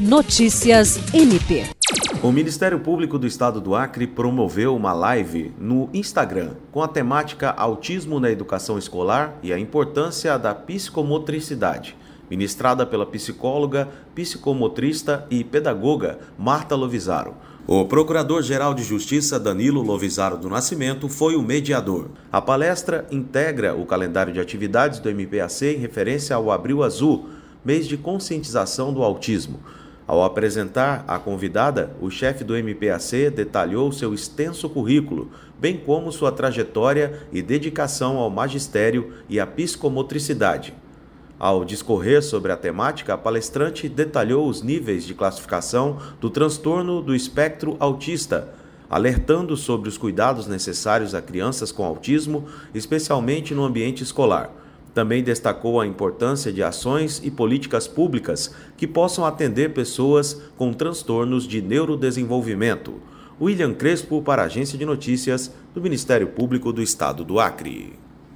Notícias MP. O Ministério Público do Estado do Acre promoveu uma live no Instagram com a temática Autismo na Educação Escolar e a importância da psicomotricidade, ministrada pela psicóloga, psicomotrista e pedagoga Marta Lovisaro. O Procurador-Geral de Justiça Danilo Lovisaro do Nascimento foi o mediador. A palestra integra o calendário de atividades do MPAC em referência ao Abril Azul, mês de conscientização do autismo. Ao apresentar a convidada, o chefe do MPAC detalhou seu extenso currículo, bem como sua trajetória e dedicação ao magistério e à psicomotricidade. Ao discorrer sobre a temática, a palestrante detalhou os níveis de classificação do transtorno do espectro autista, alertando sobre os cuidados necessários a crianças com autismo, especialmente no ambiente escolar. Também destacou a importância de ações e políticas públicas que possam atender pessoas com transtornos de neurodesenvolvimento. William Crespo, para a Agência de Notícias do Ministério Público do Estado do Acre.